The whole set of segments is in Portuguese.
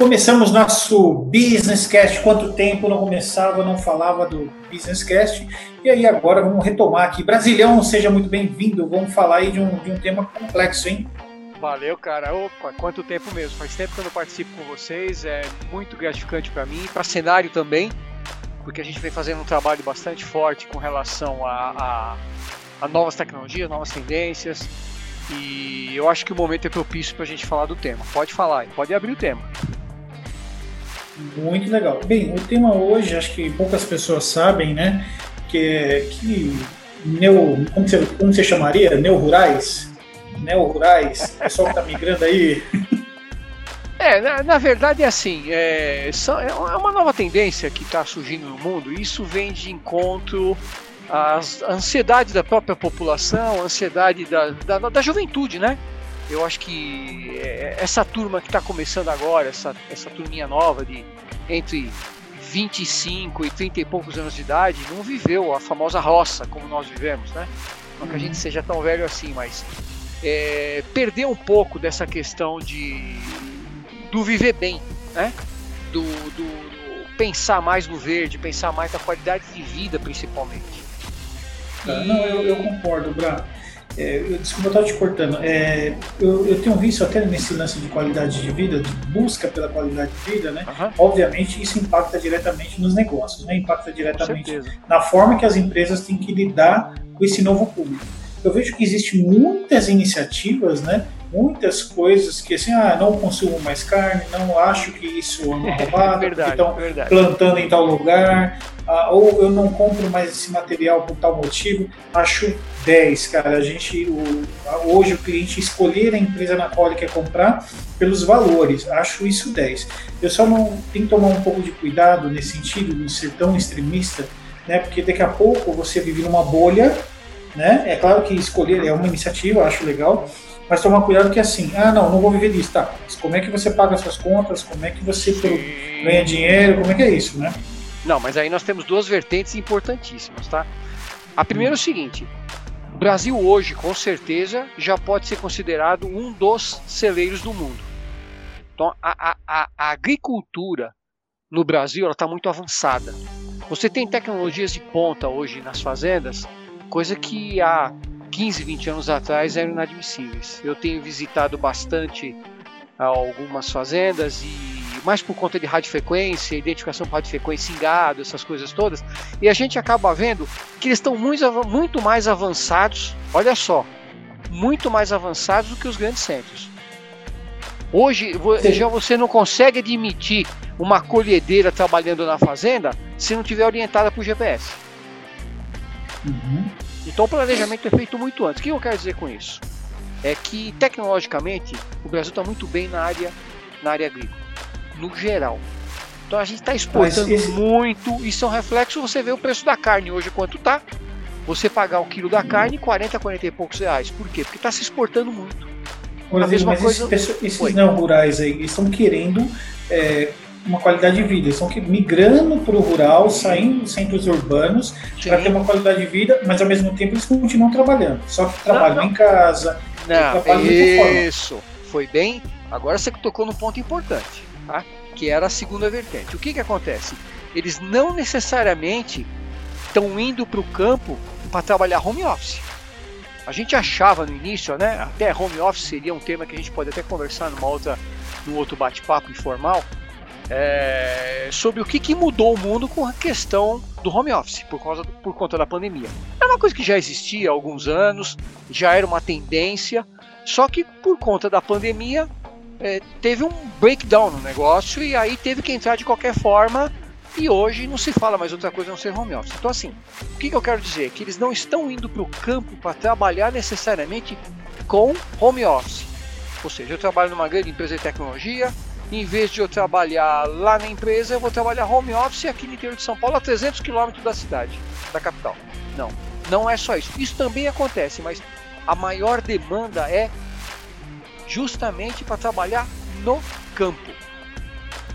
Começamos nosso Business Cast. Quanto tempo não começava, não falava do Business Cast. E aí agora vamos retomar aqui. Brasilhão, seja muito bem-vindo. Vamos falar aí de um, de um tema complexo, hein? Valeu, cara. Opa, quanto tempo mesmo. Faz tempo que eu não participo com vocês. É muito gratificante para mim, para cenário também, porque a gente vem fazendo um trabalho bastante forte com relação a, a, a novas tecnologias, novas tendências. E eu acho que o momento é propício para a gente falar do tema. Pode falar, pode abrir o tema. Muito legal. Bem, o tema hoje, acho que poucas pessoas sabem, né? Que é que neo, como, você, como você chamaria? Neo-rurais? Neo-rurais? Pessoal que está migrando aí. É, na, na, verdade é assim, é, é uma nova tendência que está surgindo no mundo, e isso vem de encontro às ansiedade da própria população, a ansiedade da, da, da juventude, né? Eu acho que é, essa turma que está começando agora, essa, essa turminha nova de entre 25 e 30 e poucos anos de idade, não viveu a famosa roça como nós vivemos, né? Não que a gente uhum. seja tão velho assim, mas é, perdeu um pouco dessa questão de do viver bem, né? Do, do, do, pensar mais no verde, pensar mais na qualidade de vida, principalmente. E... Não, eu, eu concordo, Bra. É, eu, desculpa, eu estou te cortando. É, eu, eu, tenho visto até nesse lance de qualidade de vida, de busca pela qualidade de vida, né? Uhum. Obviamente isso impacta diretamente nos negócios, né? Impacta diretamente na forma que as empresas têm que lidar com esse novo público. Eu vejo que existem muitas iniciativas, né? Muitas coisas que assim, ah, não consumo mais carne, não acho que isso é uma roubada, verdade, estão plantando em tal lugar, ah, ou eu não compro mais esse material por tal motivo. Acho 10, cara. A gente, o, hoje o cliente escolher a empresa na qual ele quer comprar pelos valores. Acho isso 10. Eu só não tenho que tomar um pouco de cuidado nesse sentido, de ser tão extremista, né? Porque daqui a pouco você vive numa bolha, né? É claro que escolher é uma iniciativa, acho legal, mas tomar cuidado que assim, ah, não, não vou viver disso, tá? Mas como é que você paga suas contas? Como é que você ganha dinheiro? Como é que é isso, né? Não, mas aí nós temos duas vertentes importantíssimas, tá? A primeira é o seguinte: o Brasil hoje, com certeza, já pode ser considerado um dos celeiros do mundo. Então, a, a, a agricultura no Brasil está muito avançada. Você tem tecnologias de ponta hoje nas fazendas, coisa que há 15, 20 anos atrás eram inadmissíveis. Eu tenho visitado bastante algumas fazendas e mais por conta de radiofrequência, identificação por radiofrequência em gado, essas coisas todas, e a gente acaba vendo que eles estão muito, muito mais avançados, olha só, muito mais avançados do que os grandes centros. Hoje já você não consegue admitir uma colhedeira trabalhando na fazenda se não tiver orientada por GPS. Uhum. Então o planejamento é feito muito antes. O que eu quero dizer com isso? É que tecnologicamente o Brasil está muito bem na área, na área agrícola no geral. Então a gente está exportando esse... muito, isso é um reflexo, você vê o preço da carne hoje quanto tá. Você pagar um quilo da carne, 40, 40 e poucos reais. Por quê? Porque está se exportando muito. Mas, a mesma mas coisa... esses, esses não rurais aí estão querendo é, uma qualidade de vida, estão migrando para o rural, saindo dos centros urbanos para ter uma qualidade de vida, mas ao mesmo tempo eles continuam trabalhando. Só que trabalham não, não. em casa. Não, isso. Foi bem. Agora você tocou no ponto importante tá? que era a segunda vertente. O que, que acontece? Eles não necessariamente estão indo para o campo para trabalhar home office. A gente achava no início, né, até home office seria um tema que a gente pode até conversar numa outra, num outro bate-papo informal, é, sobre o que, que mudou o mundo com a questão do home office por, causa, por conta da pandemia. É uma coisa que já existia há alguns anos, já era uma tendência, só que por conta da pandemia é, teve um breakdown no negócio e aí teve que entrar de qualquer forma e hoje não se fala mais outra coisa a não ser home office. Então assim, o que, que eu quero dizer? Que eles não estão indo para o campo para trabalhar necessariamente com home office. Ou seja, eu trabalho numa grande empresa de tecnologia, em vez de eu trabalhar lá na empresa, eu vou trabalhar home office aqui no interior de São Paulo, a 300 quilômetros da cidade, da capital. Não, não é só isso. Isso também acontece, mas a maior demanda é justamente para trabalhar no campo.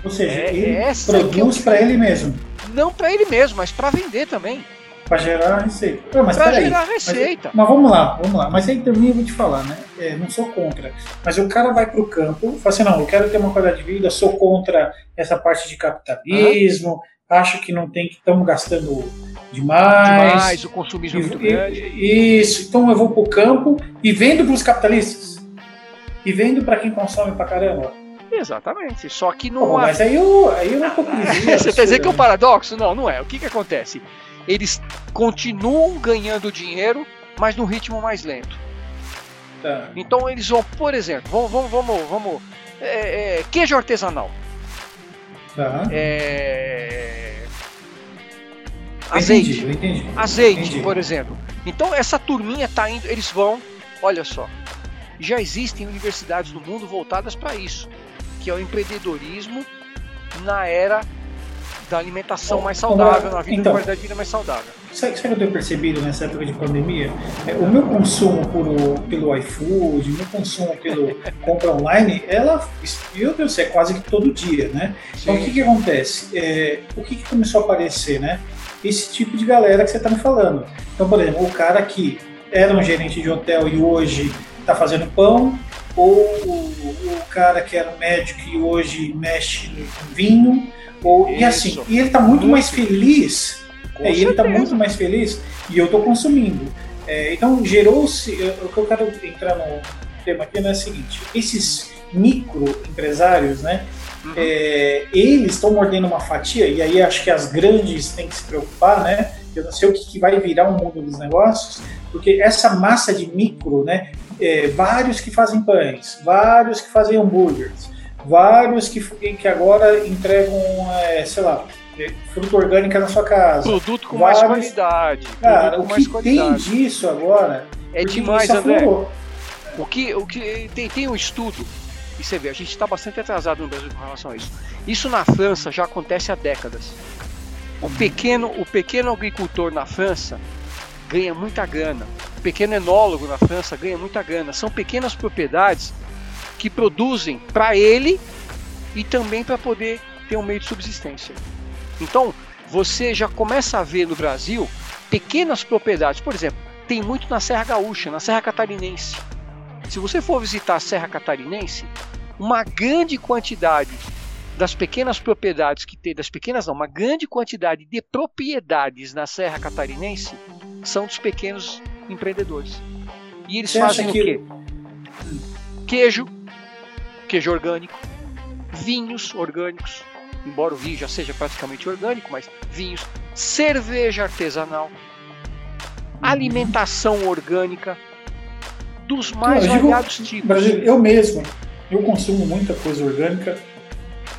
Ou seja, é, ele produz para ele mesmo. Não para ele mesmo, mas para vender também. Para gerar receita. mas para gerar receita. Mas, mas, vamos lá, vamos lá. Mas aí também eu vou te falar, né? É, não sou contra. Mas o cara vai para o campo, fala assim, não, eu quero ter uma qualidade de vida, sou contra essa parte de capitalismo, uhum. acho que não tem que estamos gastando demais. Demais, o consumismo e, é muito grande. Isso, então eu vou para o campo e vendo para os capitalistas. E vendo para quem consome para caramba. Exatamente. Só que não. Pô, mas aí eu, aí eu não Você quer dizer que é um paradoxo? Não, não é. O que, que acontece? Eles continuam ganhando dinheiro, mas num ritmo mais lento. Tá. Então eles vão, por exemplo, vamos, vamos, vamos, vamos é, é, queijo artesanal. Tá. É, azeite. Entendi, entendi. Azeite, entendi. por exemplo. Então essa turminha tá indo, eles vão, olha só, já existem universidades no mundo voltadas para isso que é o empreendedorismo na era da alimentação mais saudável, na vida então, de qualidade de vida mais saudável. Sabe, o que eu tenho percebido nessa época de pandemia? É, o meu consumo por, pelo iFood, o meu consumo pelo compra online, ela, meu Deus, é quase que todo dia, né? Sim. Então o que, que acontece? É, o que, que começou a aparecer, né? Esse tipo de galera que você está me falando. Então, por exemplo, o cara que era um gerente de hotel e hoje está fazendo pão, ou o cara que era médico e hoje mexe em vinho, ou, e assim, e ele está muito, muito, mais feliz, é, ele está muito mais feliz e eu estou consumindo. É, então gerou-se, o que eu quero entrar no tema aqui é o seguinte, esses microempresários, né, uhum. é, eles estão mordendo uma fatia, e aí acho que as grandes têm que se preocupar, né, eu não sei o que, que vai virar o mundo dos negócios, porque essa massa de micro, né, é, vários que fazem pães, vários que fazem hambúrgueres, vários que, que agora entregam, é, sei lá, é, fruta orgânica na sua casa. Produto com vários, mais qualidade. Cara, o que tem disso agora é demais, André. O que, o que tem, tem um estudo, e você vê, a gente está bastante atrasado no Brasil com relação a isso. Isso na França já acontece há décadas. O pequeno, o pequeno agricultor na França ganha muita grana. Pequeno enólogo na França ganha muita grana. São pequenas propriedades que produzem para ele e também para poder ter um meio de subsistência. Então, você já começa a ver no Brasil pequenas propriedades. Por exemplo, tem muito na Serra Gaúcha, na Serra Catarinense. Se você for visitar a Serra Catarinense, uma grande quantidade das pequenas propriedades que tem, das pequenas não, uma grande quantidade de propriedades na Serra Catarinense são dos pequenos empreendedores. E eles Você fazem o quê? Queijo, queijo orgânico, vinhos orgânicos, embora o vinho já seja praticamente orgânico, mas vinhos, cerveja artesanal, alimentação orgânica, dos mais variados tipos. Eu mesmo, eu consumo muita coisa orgânica,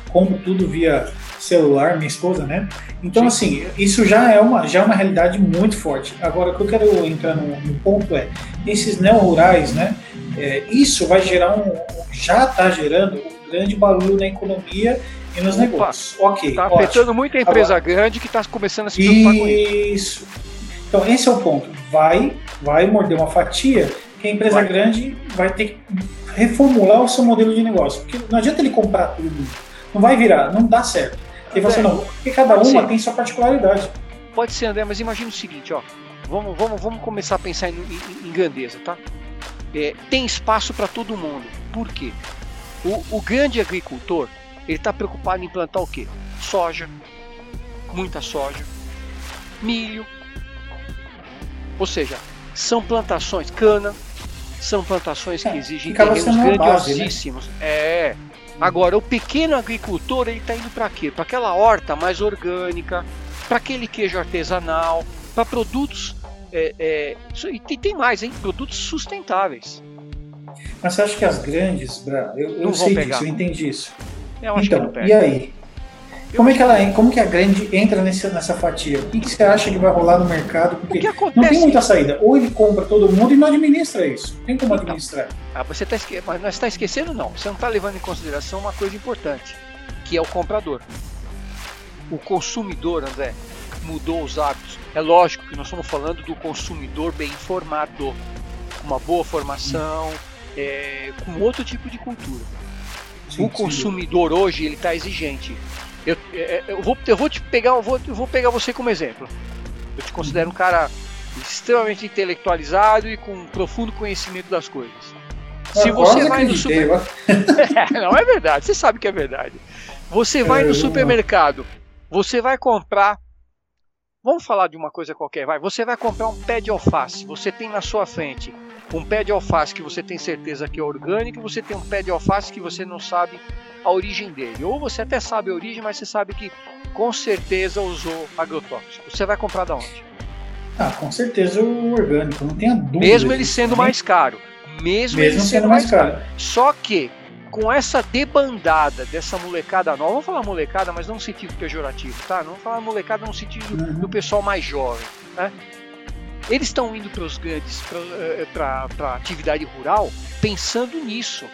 compro tudo via celular, minha esposa, né? Então, Sim. assim, isso já é, uma, já é uma realidade muito forte. Agora, o que eu quero entrar no, no ponto é, esses neo-rurais, né? É, isso vai gerar um, já está gerando um grande barulho na economia e nos Opa, negócios. Ok, Está afetando muita empresa Agora, grande que está começando a se preocupar isso. com isso. Então, esse é o ponto. Vai, vai morder uma fatia que a empresa vai. grande vai ter que reformular o seu modelo de negócio. Porque não adianta ele comprar tudo. Não vai virar, não dá certo. E você não, porque cada uma ser. tem sua particularidade. Pode ser, André, mas imagina o seguinte, ó. Vamos, vamos, vamos começar a pensar em, em, em grandeza, tá? É, tem espaço para todo mundo. Por quê? O, o grande agricultor, ele está preocupado em plantar o quê? Soja, muita soja, milho. Ou seja, são plantações, cana, são plantações que é, exigem terrenos grandiosíssimos. Base, né? É, Agora, o pequeno agricultor ele está indo para quê? Para aquela horta mais orgânica, para aquele queijo artesanal, para produtos. É, é, e tem mais, hein? Produtos sustentáveis. Mas você acha que as grandes, Bra, eu, eu sei pegar. disso, eu entendi isso. Eu então, e aí? Como é que ela, como que a grande entra nessa, nessa fatia? O que, que você acha que vai rolar no mercado? Porque não tem muita saída. Ou ele compra todo mundo e não administra isso. Tem como administrar. Ah, você está esque... Mas não está esquecendo não. Você não está levando em consideração uma coisa importante, que é o comprador. O consumidor, André, mudou os hábitos. É lógico que nós estamos falando do consumidor bem informado, com uma boa formação, é, com outro tipo de cultura. Sim, o consumidor sim. hoje ele está exigente. Eu, é, é, eu, vou, eu vou te pegar, eu vou, eu vou pegar você como exemplo. Eu te considero um cara extremamente intelectualizado e com um profundo conhecimento das coisas. Se você vai no supermercado. não é verdade, você sabe que é verdade. Você vai no supermercado, você vai comprar. Vamos falar de uma coisa qualquer, vai. Você vai comprar um pé de alface. Você tem na sua frente um pé de alface que você tem certeza que é orgânico, você tem um pé de alface que você não sabe a origem dele. Ou você até sabe a origem, mas você sabe que com certeza usou agrotóxico. Você vai comprar da onde? Ah, com certeza o orgânico, não tenha dúvida. Mesmo ele sendo mais caro. Mesmo, Mesmo ele sendo, sendo mais caro. caro. Só que com essa debandada dessa molecada nova, vamos falar molecada, mas não no sentido pejorativo, tá? Não vamos falar molecada no sentido uhum. do pessoal mais jovem, né? Eles estão indo para os grandes, para a atividade rural, pensando nisso,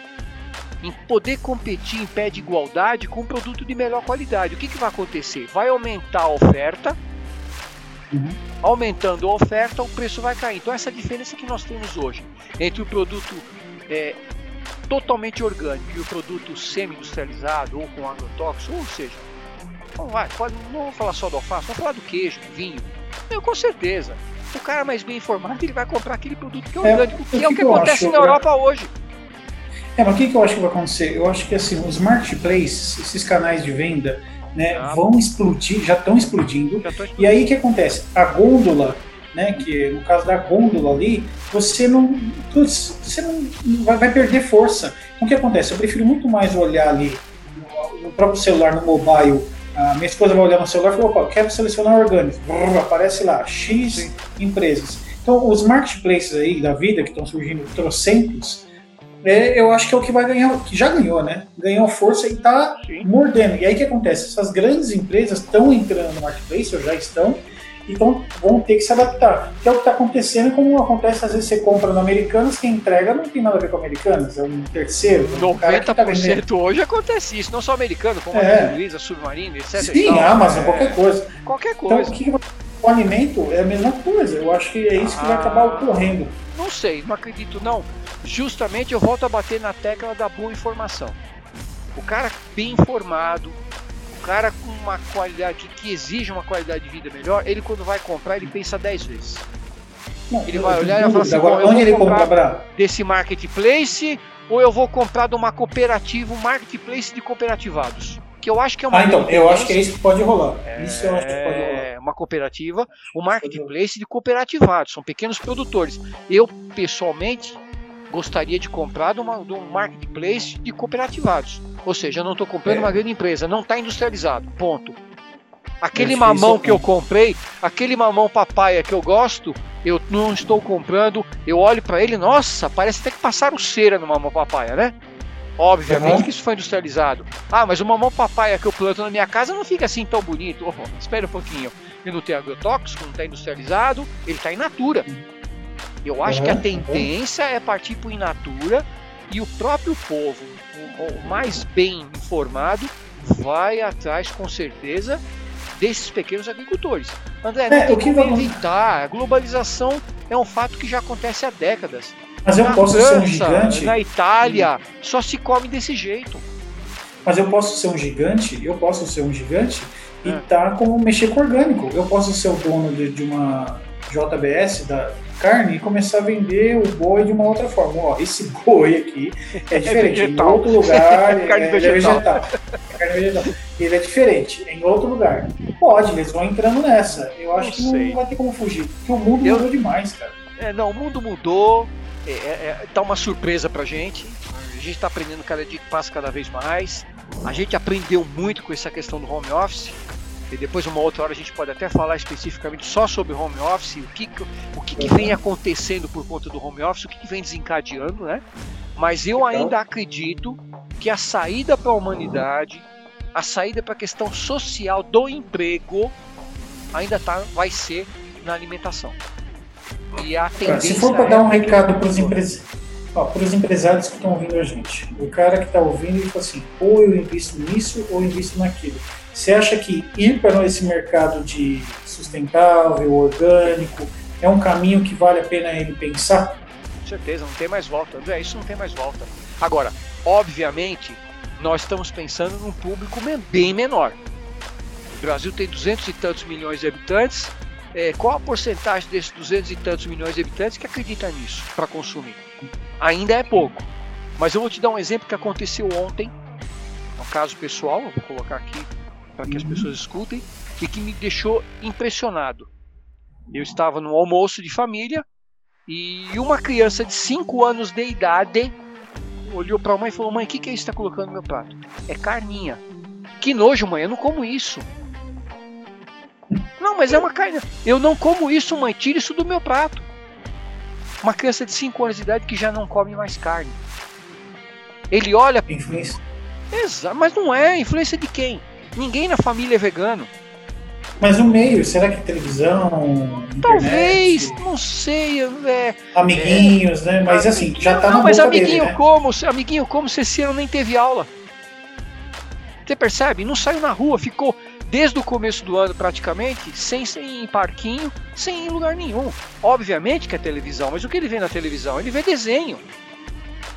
em poder competir em pé de igualdade com um produto de melhor qualidade. O que, que vai acontecer? Vai aumentar a oferta, uhum. aumentando a oferta, o preço vai cair. Então essa diferença que nós temos hoje entre o produto é, totalmente orgânico e o produto semi-industrializado ou com agrotóxico, ou seja, não, vai, pode, não vou falar só do alface, vamos falar do queijo, do vinho. Eu, com certeza. O cara mais bem informado ele vai comprar aquele produto que é, é orgânico, é, que é o que, acontece acho, na Europa hoje. É, mas o que, que eu acho que vai acontecer? Eu acho que assim, os marketplaces, esses canais de venda, né, ah. vão explodir, já estão explodindo. explodindo. E aí o que acontece? A gôndola né? Que no caso da gôndola ali, você não, você não vai, vai perder força. Então o que acontece? Eu prefiro muito mais olhar ali no, no próprio celular, no mobile. A minha esposa vai olhar no celular e fala, opa, quero selecionar orgânico. Brrr, aparece lá, X Sim. empresas. Então, os marketplaces aí da vida que estão surgindo, trocentos, é, eu acho que é o que vai ganhar, que já ganhou, né? Ganhou força e está mordendo. E aí o que acontece? Essas grandes empresas estão entrando no marketplace, ou já estão, então vão ter que se adaptar. Que é o que está acontecendo, como acontece às vezes você compra no Americanas, quem entrega não tem nada a ver com Americanas, é um terceiro. 90% um tá hoje acontece isso, não só americano, como é. a Luiza, Submarino, etc. Sim, Amazon, é... qualquer coisa. Qualquer então, coisa. Então, o, que, o alimento é a mesma coisa, eu acho que é isso que ah, vai acabar ocorrendo. Não sei, não acredito não. Justamente eu volto a bater na tecla da boa informação. O cara bem informado, cara com uma qualidade que exige uma qualidade de vida melhor, ele quando vai comprar, ele pensa 10 vezes. Não, ele vai olhar e vai falar assim, agora, onde ele comprar desse marketplace ou eu vou comprar de uma cooperativa, um marketplace de cooperativados. Que eu acho que é uma. Ah, então, eu acho que é isso que pode rolar. É... Isso eu acho que pode rolar. É uma cooperativa, um marketplace de cooperativados, são pequenos produtores. Eu, pessoalmente, gostaria de comprar de, uma, de um marketplace de cooperativados. Ou seja, eu não estou comprando é. uma grande empresa, não está industrializado. Ponto. Aquele mamão que eu comprei, aquele mamão papaya que eu gosto, eu não estou comprando. Eu olho para ele, nossa, parece até que passaram cera no mamão papaya, né? Obviamente uhum. que isso foi industrializado. Ah, mas o mamão papaya que eu planto na minha casa não fica assim tão bonito. Oh, espera um pouquinho. Ele não tem agrotóxico, não está industrializado, ele está in natura. Eu acho uhum, que a tendência é partir para o in natura e o próprio povo, o, mais bem informado, vai atrás com certeza desses pequenos agricultores. André, não é, tem como vamos... evitar. A globalização é um fato que já acontece há décadas. Mas eu na posso França, ser um gigante. Na Itália, hum. só se come desse jeito. Mas eu posso ser um gigante, eu posso ser um gigante e é. tá como mexer com orgânico. Eu posso ser o dono de, de uma JBS da carne e começar a vender o boi de uma outra forma. Ó, esse boi aqui é, diferente. É em outro lugar, é, carne é, vegetal. é vegetal. É carne vegetal. Ele é diferente. Em outro lugar. Pode, eles vão entrando nessa. Eu acho não que não vai ter como fugir. Porque o mundo Eu... mudou demais, cara. É, não, o mundo mudou. É, é, tá uma surpresa pra gente. A gente tá aprendendo cada dia que passa cada vez mais. A gente aprendeu muito com essa questão do home office e depois uma outra hora a gente pode até falar especificamente só sobre home office, o que, o que, que vem acontecendo por conta do home office, o que, que vem desencadeando, né? Mas eu ainda acredito que a saída para a humanidade, a saída para a questão social do emprego, ainda tá, vai ser na alimentação. E a tendência. Se for para dar um é recado para os empresários. para os empresários que estão ouvindo a gente, o cara que está ouvindo ele fala assim, ou eu invisto nisso ou eu invisto naquilo. Você acha que ir para esse mercado de sustentável, orgânico, é um caminho que vale a pena ele pensar? Com certeza, não tem mais volta. André, isso não tem mais volta. Agora, obviamente, nós estamos pensando num público bem menor. O Brasil tem 200 e tantos milhões de habitantes é, qual a porcentagem desses 200 e tantos milhões de habitantes que acredita nisso para consumir? Ainda é pouco. Mas eu vou te dar um exemplo que aconteceu ontem, um caso pessoal, eu vou colocar aqui para que as uhum. pessoas escutem, e que me deixou impressionado. Eu estava no almoço de família e uma criança de 5 anos de idade olhou para a mãe e falou: Mãe, o que, que é isso que está colocando no meu prato? É carninha. Que nojo, mãe, eu não como isso. Mas é uma carne. Eu não como isso, mãe. Tira isso do meu prato. Uma criança de 5 anos de idade que já não come mais carne. Ele olha. Influência. Exato, mas não é. Influência de quem? Ninguém na família é vegano. Mas o meio, será que televisão? Talvez, não sei. É, amiguinhos, é, né? Mas assim, já tá não, na mas boca amiguinho dele, né? como? Amiguinho como se esse ano nem teve aula. Você percebe? Não saiu na rua, ficou desde o começo do ano praticamente, sem, sem parquinho, sem ir em lugar nenhum. Obviamente que é televisão, mas o que ele vê na televisão? Ele vê desenho.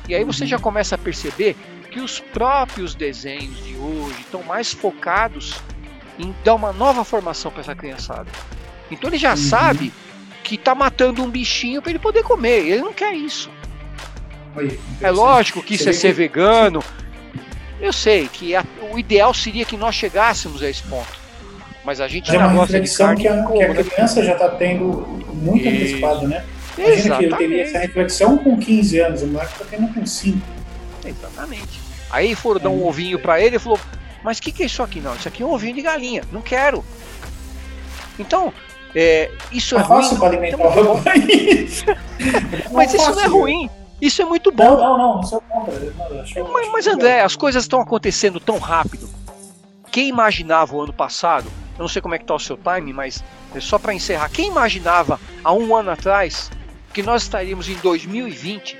E aí você já começa a perceber que os próprios desenhos de hoje estão mais focados em dar uma nova formação para essa criançada. Então ele já uhum. sabe que está matando um bichinho para ele poder comer. Ele não quer isso. Oi, é lógico que isso é ser vegano, eu sei que a, o ideal seria que nós chegássemos a esse ponto. Mas a gente é já gosta de carne. Que a, que a criança já está tendo muito e... antecipado, né? Imagina Exatamente. que ele teria essa reflexão com 15 anos, o moleque está tendo com 5. Exatamente. Aí foram dar um é. ovinho para ele e falou: Mas o que, que é isso aqui? Não, isso aqui é um ovinho de galinha. Não quero. Então, é, isso é, é ruim. Fácil alimentar o Mas isso não é ruim. Isso é muito bom. Não, não, não, isso é mas, mas André, as coisas estão acontecendo tão rápido. Quem imaginava o ano passado, eu não sei como é que está o seu time, mas é só para encerrar, quem imaginava há um ano atrás que nós estaríamos em 2020?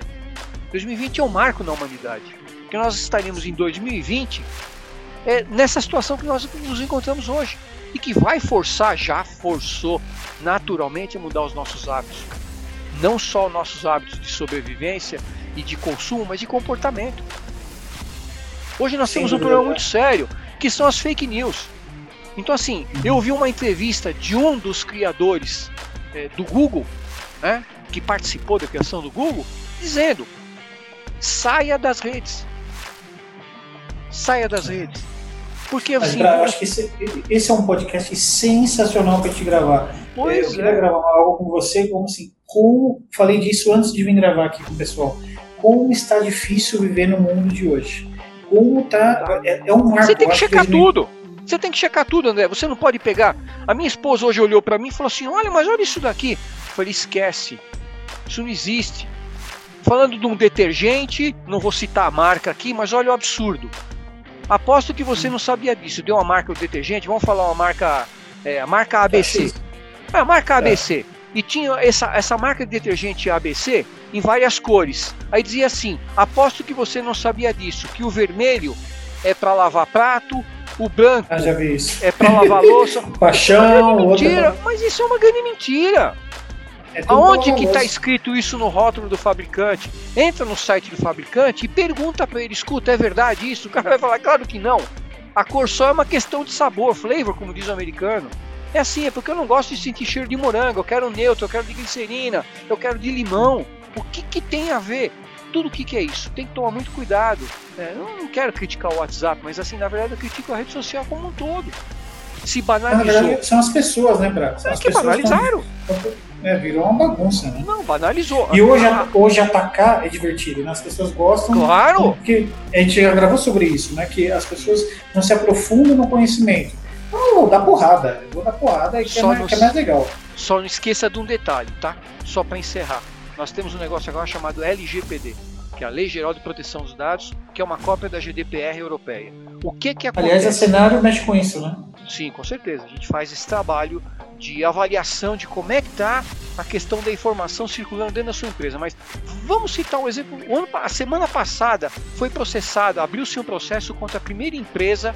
2020 é um marco na humanidade. Que nós estaríamos em 2020 é, nessa situação que nós nos encontramos hoje. E que vai forçar, já forçou naturalmente a mudar os nossos hábitos não só nossos hábitos de sobrevivência e de consumo, mas de comportamento. Hoje nós temos um problema muito sério, que são as fake news. Então assim, eu ouvi uma entrevista de um dos criadores é, do Google, né, que participou da criação do Google, dizendo: saia das redes. Saia das redes. Porque assim. Pra, eu acho que esse, esse, é um podcast sensacional para te gravar. Pois eu queria é. gravar algo com você, como assim, como falei disso antes de vir gravar aqui com o pessoal. Como está difícil viver no mundo de hoje. Como tá. É, é um marco. Você tem que checar que tudo. Você tem que checar tudo, André. Você não pode pegar. A minha esposa hoje olhou para mim e falou assim: Olha, mas olha isso daqui. Eu falei: Esquece. Isso não existe. Falando de um detergente, não vou citar a marca aqui, mas olha o absurdo. Aposto que você não sabia disso. Deu uma marca do detergente, vamos falar uma marca. É, a marca ABC. É, a marca ABC. E tinha essa, essa marca de detergente ABC em várias cores. Aí dizia assim: aposto que você não sabia disso, que o vermelho é para lavar prato, o branco ah, é para lavar louça. Paixão, é mentira, outra... mas isso é uma grande mentira. É Aonde que está escrito isso no rótulo do fabricante? Entra no site do fabricante e pergunta para ele: escuta, é verdade isso? O cara vai falar: claro que não. A cor só é uma questão de sabor, flavor, como diz o americano. É assim, é porque eu não gosto de sentir cheiro de morango, eu quero neutro, eu quero de glicerina, eu quero de limão. O que, que tem a ver? Tudo o que, que é isso? Tem que tomar muito cuidado. É, eu não quero criticar o WhatsApp, mas assim, na verdade eu critico a rede social como um todo. Se banalizou. Na verdade, são as pessoas, né, Braco? São é as que banalizaram. É, virou uma bagunça, né? Não, banalizou. E hoje, hoje atacar é divertido, né? As pessoas gostam. Claro! Porque a gente já gravou sobre isso, né? Que as pessoas não se aprofundam no conhecimento. Então, dá porrada. Eu vou dar porrada e que, é mais, que é mais legal. Só não esqueça de um detalhe, tá? Só para encerrar. Nós temos um negócio agora chamado LGPD, que é a Lei Geral de Proteção dos Dados, que é uma cópia da GDPR europeia. O que que acontece? Aliás, a cenário mexe com isso, né? Sim, com certeza. A gente faz esse trabalho de avaliação de como é que está a questão da informação circulando dentro da sua empresa. Mas vamos citar um exemplo. Ano, a semana passada foi processado, abriu-se um processo contra a primeira empresa.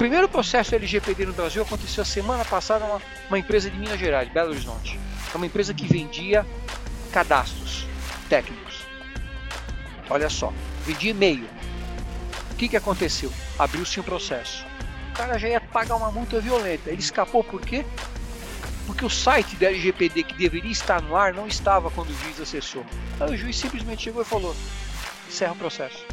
O primeiro processo LGPD no Brasil aconteceu semana passada uma, uma empresa de Minas Gerais, Belo Horizonte. É uma empresa que vendia cadastros técnicos. Olha só, vendia e-mail. O que, que aconteceu? Abriu-se um processo. O cara já ia pagar uma multa violenta. Ele escapou por quê? Porque o site da LGPD que deveria estar no ar não estava quando o juiz acessou. Aí o juiz simplesmente chegou e falou: encerra o processo.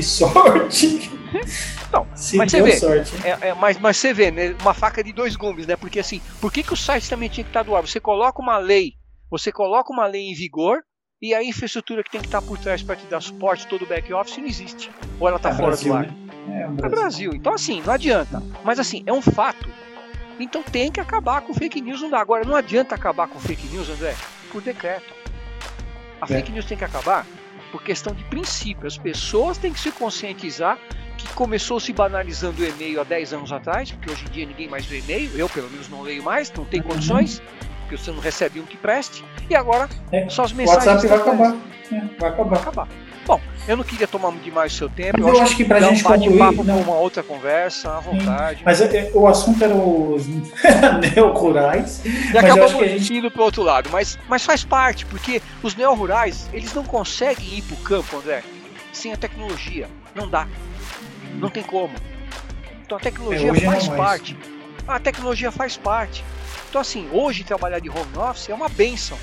Que sorte! Não, Se mas você vê, sorte. É, é, mas, mas você vê, né, uma faca de dois gumes, né? Porque assim, por que, que o site também tinha que estar do ar? Você coloca uma lei, você coloca uma lei em vigor e a infraestrutura que tem que estar por trás para te dar suporte, todo o back-office, não existe. Ou ela está é fora Brasil, do ar. Né? É, Brasil. é Brasil. Então, assim, não adianta. Mas, assim, é um fato. Então tem que acabar com fake news, não dá. Agora, não adianta acabar com fake news, André, por decreto. A é. fake news tem que acabar por questão de princípio. As pessoas têm que se conscientizar que começou se banalizando o e-mail há 10 anos atrás, porque hoje em dia ninguém mais lê e-mail, eu pelo menos não leio mais, não tem uhum. condições porque você não recebe um que preste, e agora é, só as mensagens. O WhatsApp vai acabar. É, vai acabar. Vai acabar. Bom, eu não queria tomar demais o seu tempo. Mas eu, eu acho que, que pra gente um concluir. Não. uma outra conversa, à vontade. Mas é, é, o assunto era os neo-rurais. E acabamos que gente... indo pro outro lado. Mas, mas faz parte, porque os neo-rurais, eles não conseguem ir pro campo, André, sem a tecnologia. Não dá. Não tem como. Então a tecnologia é, faz parte. A tecnologia faz parte. Então, assim, hoje trabalhar de home office é uma benção.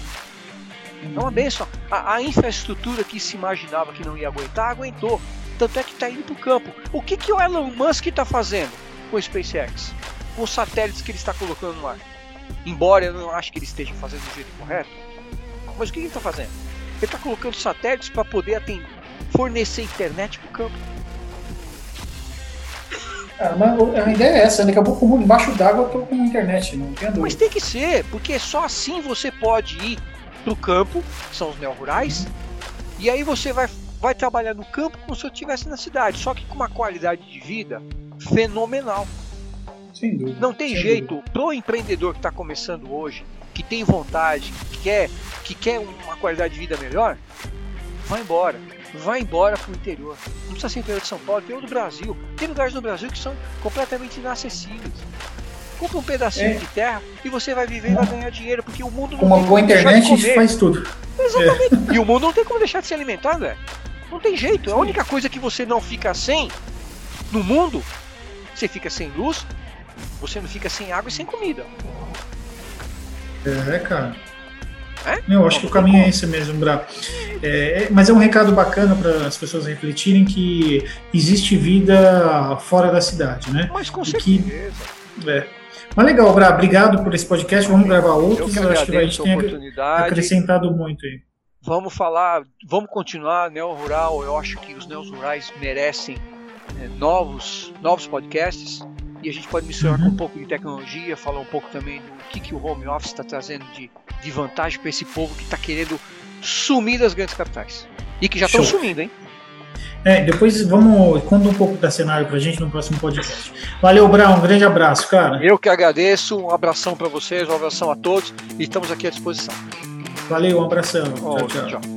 É uma benção. A, a infraestrutura que se imaginava que não ia aguentar, aguentou. Tanto é que está indo para o campo. O que, que o Elon Musk está fazendo com o SpaceX? Com os satélites que ele está colocando no ar? Embora eu não acho que ele esteja fazendo do jeito correto. Mas o que, que ele está fazendo? Ele está colocando satélites para poder atender, fornecer internet para o campo. Ah, a ideia é essa, né? Daqui a pouco embaixo d'água eu tô com internet, não entendo. Mas tem que ser, porque só assim você pode ir pro campo, que são os neo-rurais, e aí você vai, vai trabalhar no campo como se eu estivesse na cidade, só que com uma qualidade de vida fenomenal. Sem dúvida. Não tem jeito, dúvida. pro empreendedor que está começando hoje, que tem vontade, que quer, que quer uma qualidade de vida melhor, vai embora vai embora para o interior. Não precisa ser interior de São Paulo, interior do Brasil. Tem lugares no Brasil que são completamente inacessíveis. Compra um pedacinho é. de terra e você vai viver e vai ganhar dinheiro, porque o mundo não Com uma boa internet faz tudo. Exatamente. É. E o mundo não tem como deixar de se alimentar, velho. Não tem jeito. A única coisa que você não fica sem no mundo, você fica sem luz, você não fica sem água e sem comida. É, cara. É? Eu acho que o caminho é esse mesmo, Bra. É, é, mas é um recado bacana para as pessoas refletirem que existe vida fora da cidade, né? Mas com certeza. Que, é. Mas legal, Bra, obrigado por esse podcast. Vamos gravar outros. Eu, eu acho que a gente tem acrescentado muito aí. Vamos falar, vamos continuar neo rural. Eu acho que os neos rurais merecem é, novos, novos podcasts e a gente pode misturar uhum. com um pouco de tecnologia, falar um pouco também do que, que o home office está trazendo de, de vantagem para esse povo que está querendo sumir das grandes capitais. E que já estão sumindo, hein? É, depois vamos conta um pouco da cenário pra gente no próximo podcast. Valeu, Brown, um grande abraço, cara. Eu que agradeço, um abração para vocês, um abração a todos e estamos aqui à disposição. Valeu, um abração. Oh, tchau, tchau. tchau.